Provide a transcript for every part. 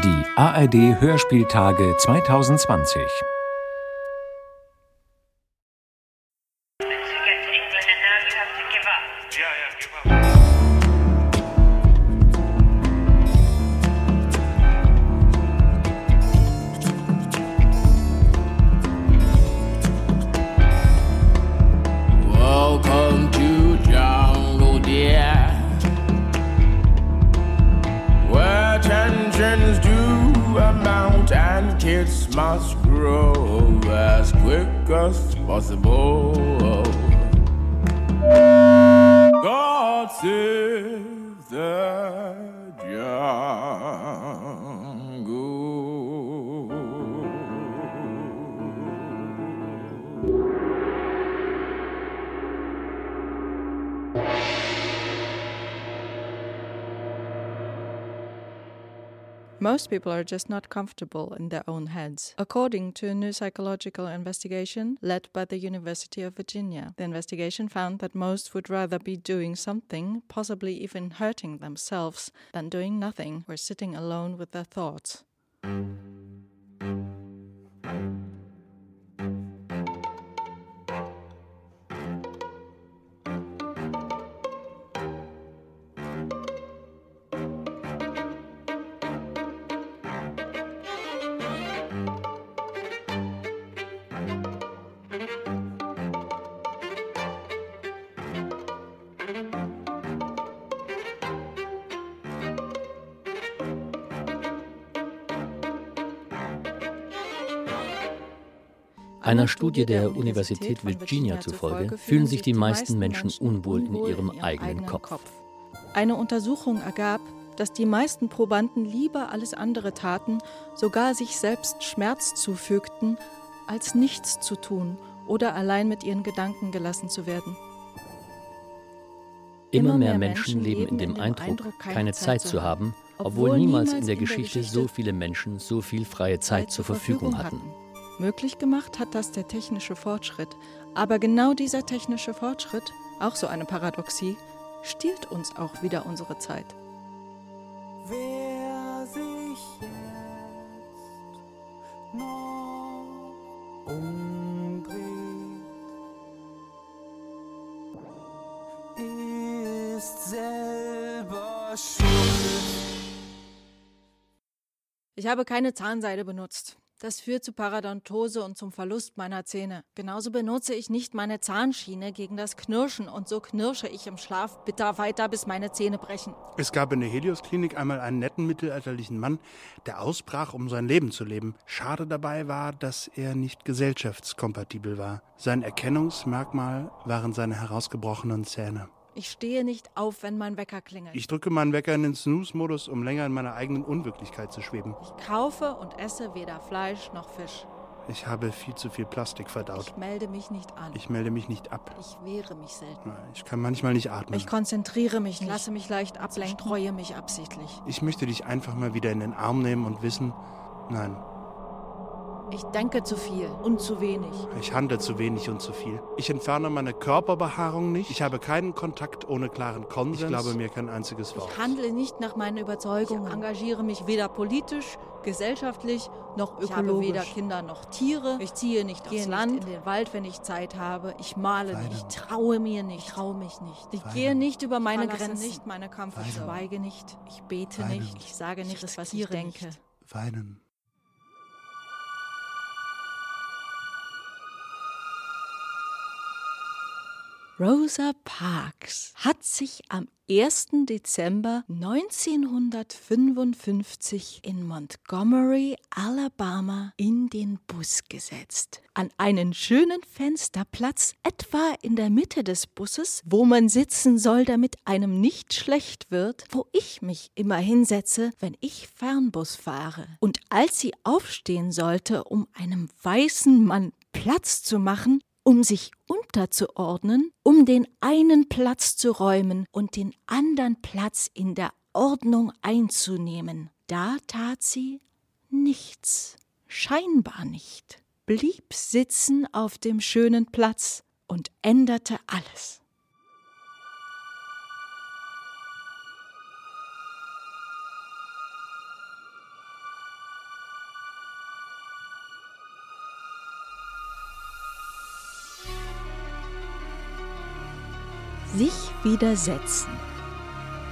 Die ARD Hörspieltage 2020. make possible. God save the Most people are just not comfortable in their own heads. According to a new psychological investigation led by the University of Virginia, the investigation found that most would rather be doing something, possibly even hurting themselves, than doing nothing or sitting alone with their thoughts. Einer Studie der Universität Virginia zufolge fühlen sich die meisten Menschen unwohl in ihrem eigenen Kopf. Eine Untersuchung ergab, dass die meisten Probanden lieber alles andere taten, sogar sich selbst Schmerz zufügten, als nichts zu tun oder allein mit ihren Gedanken gelassen zu werden. Immer mehr Menschen leben in dem Eindruck, keine Zeit zu haben, obwohl niemals in der Geschichte so viele Menschen so viel freie Zeit zur Verfügung hatten. Möglich gemacht hat das der technische Fortschritt. Aber genau dieser technische Fortschritt, auch so eine Paradoxie, stiehlt uns auch wieder unsere Zeit. Wer sich jetzt noch umdreht, ist selber schuld. Ich habe keine Zahnseide benutzt. Das führt zu Paradontose und zum Verlust meiner Zähne. Genauso benutze ich nicht meine Zahnschiene gegen das Knirschen und so knirsche ich im Schlaf bitter weiter, bis meine Zähne brechen. Es gab in der Helios-Klinik einmal einen netten mittelalterlichen Mann, der ausbrach, um sein Leben zu leben. Schade dabei war, dass er nicht gesellschaftskompatibel war. Sein Erkennungsmerkmal waren seine herausgebrochenen Zähne. Ich stehe nicht auf, wenn mein Wecker klingelt. Ich drücke meinen Wecker in den Snooze-Modus, um länger in meiner eigenen Unwirklichkeit zu schweben. Ich kaufe und esse weder Fleisch noch Fisch. Ich habe viel zu viel Plastik verdaut. Ich melde mich nicht an. Ich melde mich nicht ab. Ich wehre mich selten. Ich kann manchmal nicht atmen. Ich konzentriere mich nicht. lasse mich leicht ablenken, treue mich absichtlich. Ich möchte dich einfach mal wieder in den Arm nehmen und wissen, nein, Ich denke zu viel und zu wenig. ich handle zu wenig und zu viel. Ich entferne meine Körperbehaarung nicht. Ich habe keinen Kontakt ohne klaren Konsens. Ich glaube mir kein einziges Wort. Ich handle nicht nach meinen Überzeugungen. Ich engagiere mich weder politisch, gesellschaftlich noch ökologisch. Ich habe weder Kinder noch Tiere. Ich ziehe nicht aufs Land, in den Wald, wenn ich Zeit habe. Ich male Weinen. nicht. Ich traue mir nicht. Ich traue mich nicht. Ich Weinen. gehe nicht über meine Verlasse Grenzen. nicht meine Comfort. Ich Weinen. schweige nicht. Ich bete Weinen. nicht. Ich sage nicht, das, was ich denke. Weinen. Rosa Parks hat sich am 1. Dezember 1955 in Montgomery, Alabama, in den Bus gesetzt. An einen schönen Fensterplatz, etwa in der Mitte des Busses, wo man sitzen soll, damit einem nicht schlecht wird, wo ich mich immer hinsetze, wenn ich Fernbus fahre. Und als sie aufstehen sollte, um einem weißen Mann Platz zu machen, um sich unterzuordnen, um den einen Platz zu räumen und den anderen Platz in der Ordnung einzunehmen. Da tat sie nichts, scheinbar nicht, blieb sitzen auf dem schönen Platz und änderte alles. Sich widersetzen.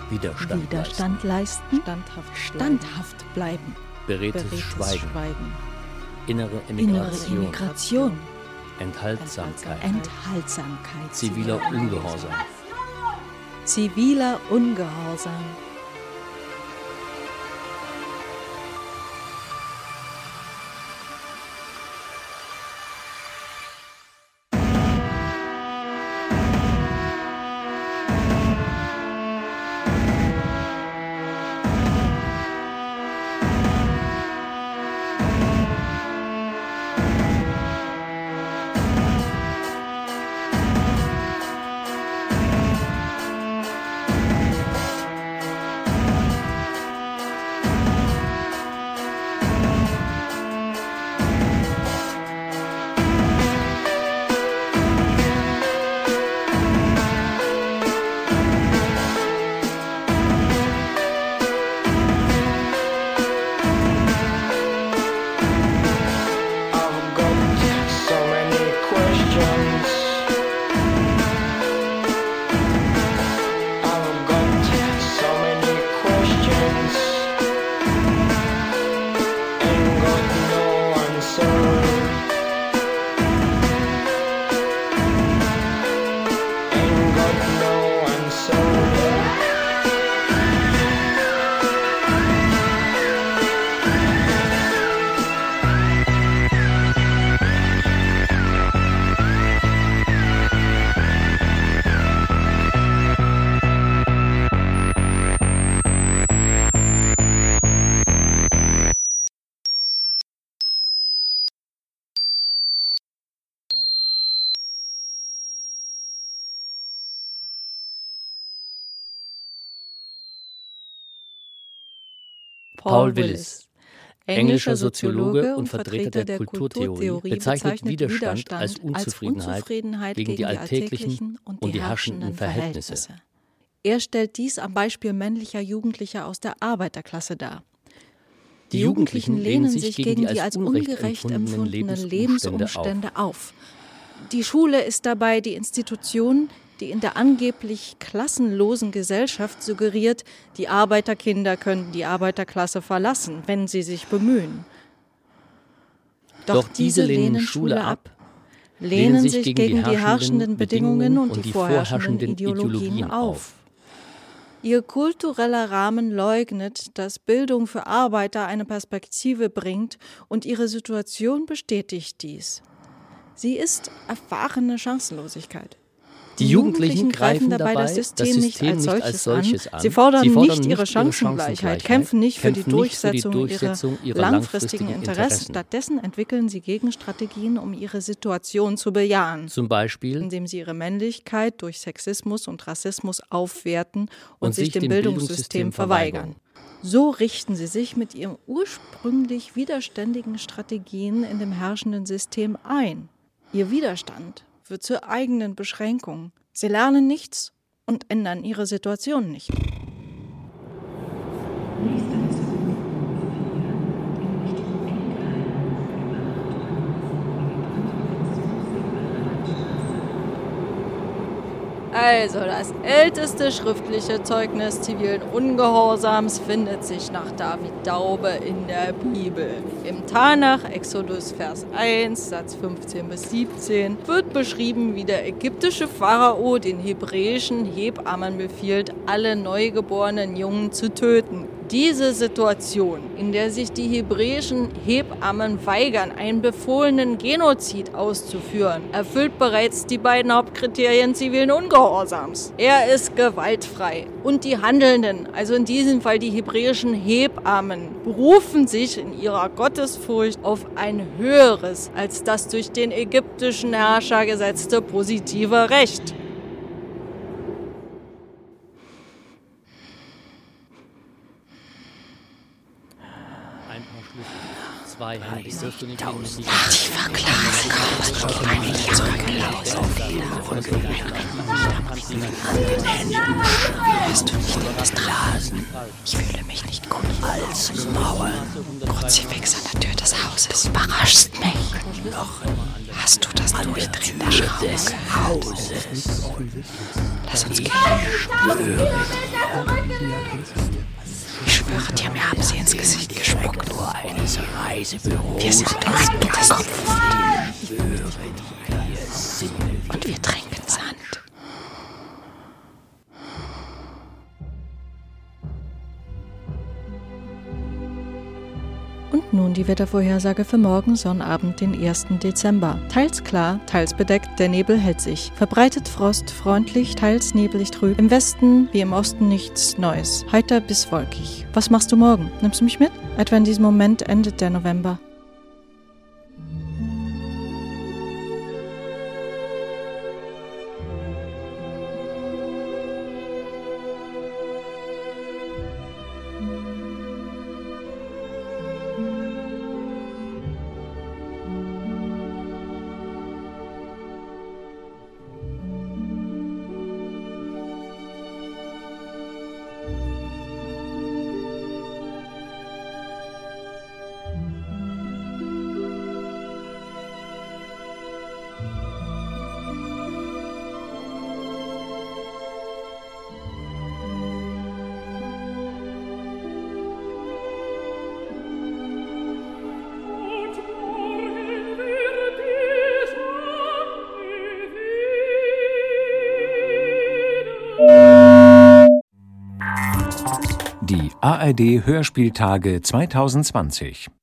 Widerstand, Widerstand leisten. Standhaft, Standhaft bleiben. Beredtes, Beredtes Schweigen. Schweigen. Innere Innere Emigration. Immigration. Enthaltsamkeit. Enthaltsamkeit. Ziviler Ungehorsam. Ziviler Ungehorsam. Paul Willis, englischer Soziologe und Vertreter der Kulturtheorie, bezeichnet Widerstand als Unzufriedenheit gegen die alltäglichen und die herrschenden Verhältnisse. Er stellt dies am Beispiel männlicher Jugendlicher aus der Arbeiterklasse dar. Die Jugendlichen lehnen sich gegen die als ungerecht empfundenen Lebensumstände auf. Die Schule ist dabei die Institution, die in der angeblich klassenlosen Gesellschaft suggeriert, die Arbeiterkinder können die Arbeiterklasse verlassen, wenn sie sich bemühen. Doch diese lehnen Schule ab, lehnen sich gegen die herrschenden Bedingungen und die vorherrschenden Ideologien auf. Ihr kultureller Rahmen leugnet, dass Bildung für Arbeiter eine Perspektive bringt und ihre Situation bestätigt dies. Sie ist erfahrene Chancenlosigkeit. Die Jugendlichen greifen dabei das System, nicht als solches, als solches an. Sie fordern, Sie fordern nicht ihre Chancengleichheit, kämpfen nicht für die nicht für die Durchsetzung, Durchsetzung ihrer ihrer langfristigen langfristigen Interessen. Interessen. Stattdessen entwickeln sie Gegenstrategien, um ihre Situation zu bejahen. Zum Beispiel indem sie ihre Männlichkeit durch Sexismus und Rassismus aufwerten und, Und sich sich dem dem Bildungssystem Bildungssystem verweigern. So richten sie sich mit ihren ursprünglich widerständigen Strategien in dem herrschenden System ein. Ihr Widerstand wird zur eigenen Beschränkung. Sie lernen nichts und ändern ihre Situation nicht. Also, das älteste schriftliche Zeugnis zivilen Ungehorsams findet sich nach David Daube in der Bibel. Im Tanach, Exodus Vers 1, Satz 15 bis 17, wird beschrieben, wie der ägyptische Pharao den hebräischen Hebammen befiehlt, alle neugeborenen Jungen zu töten. Diese Situation, in der sich die hebräischen Hebammen weigern, einen befohlenen Genozid auszuführen, erfüllt bereits die beiden Hauptkriterien zivilen Ungehorsams. Er ist gewaltfrei. Und die Handelnden, also in diesem Fall die hebräischen Hebammen, berufen sich in ihrer Gottesfurcht auf ein höheres als das durch den ägyptischen Herrscher gesetzte positive Recht. Zwei Handys, dürfte nicht tausend. Ich fühle mich nicht gut. Als Mauern. Kruzifix an der Tür des Hauses. Du überraschst mich. Noch Hast du das Durchdrehen der Schraube des Hauses? Lass uns gehen. Ich schwöre dir, mir haben sie ins Gesicht gespuckt. Wir sind uns Kopf. Und wir trinken nun die Wettervorhersage für morgen Sonnabend, den 1. Dezember. Teils klar, teils bedeckt, der Nebel hält sich. Verbreitet Frost, freundlich, teils nebelig trüb. Im Westen wie im Osten nichts Neues. Heiter bis wolkig. Was machst du morgen? Nimmst du mich mit? Etwa in diesem Moment endet der November. ARD Hörspieltage 2020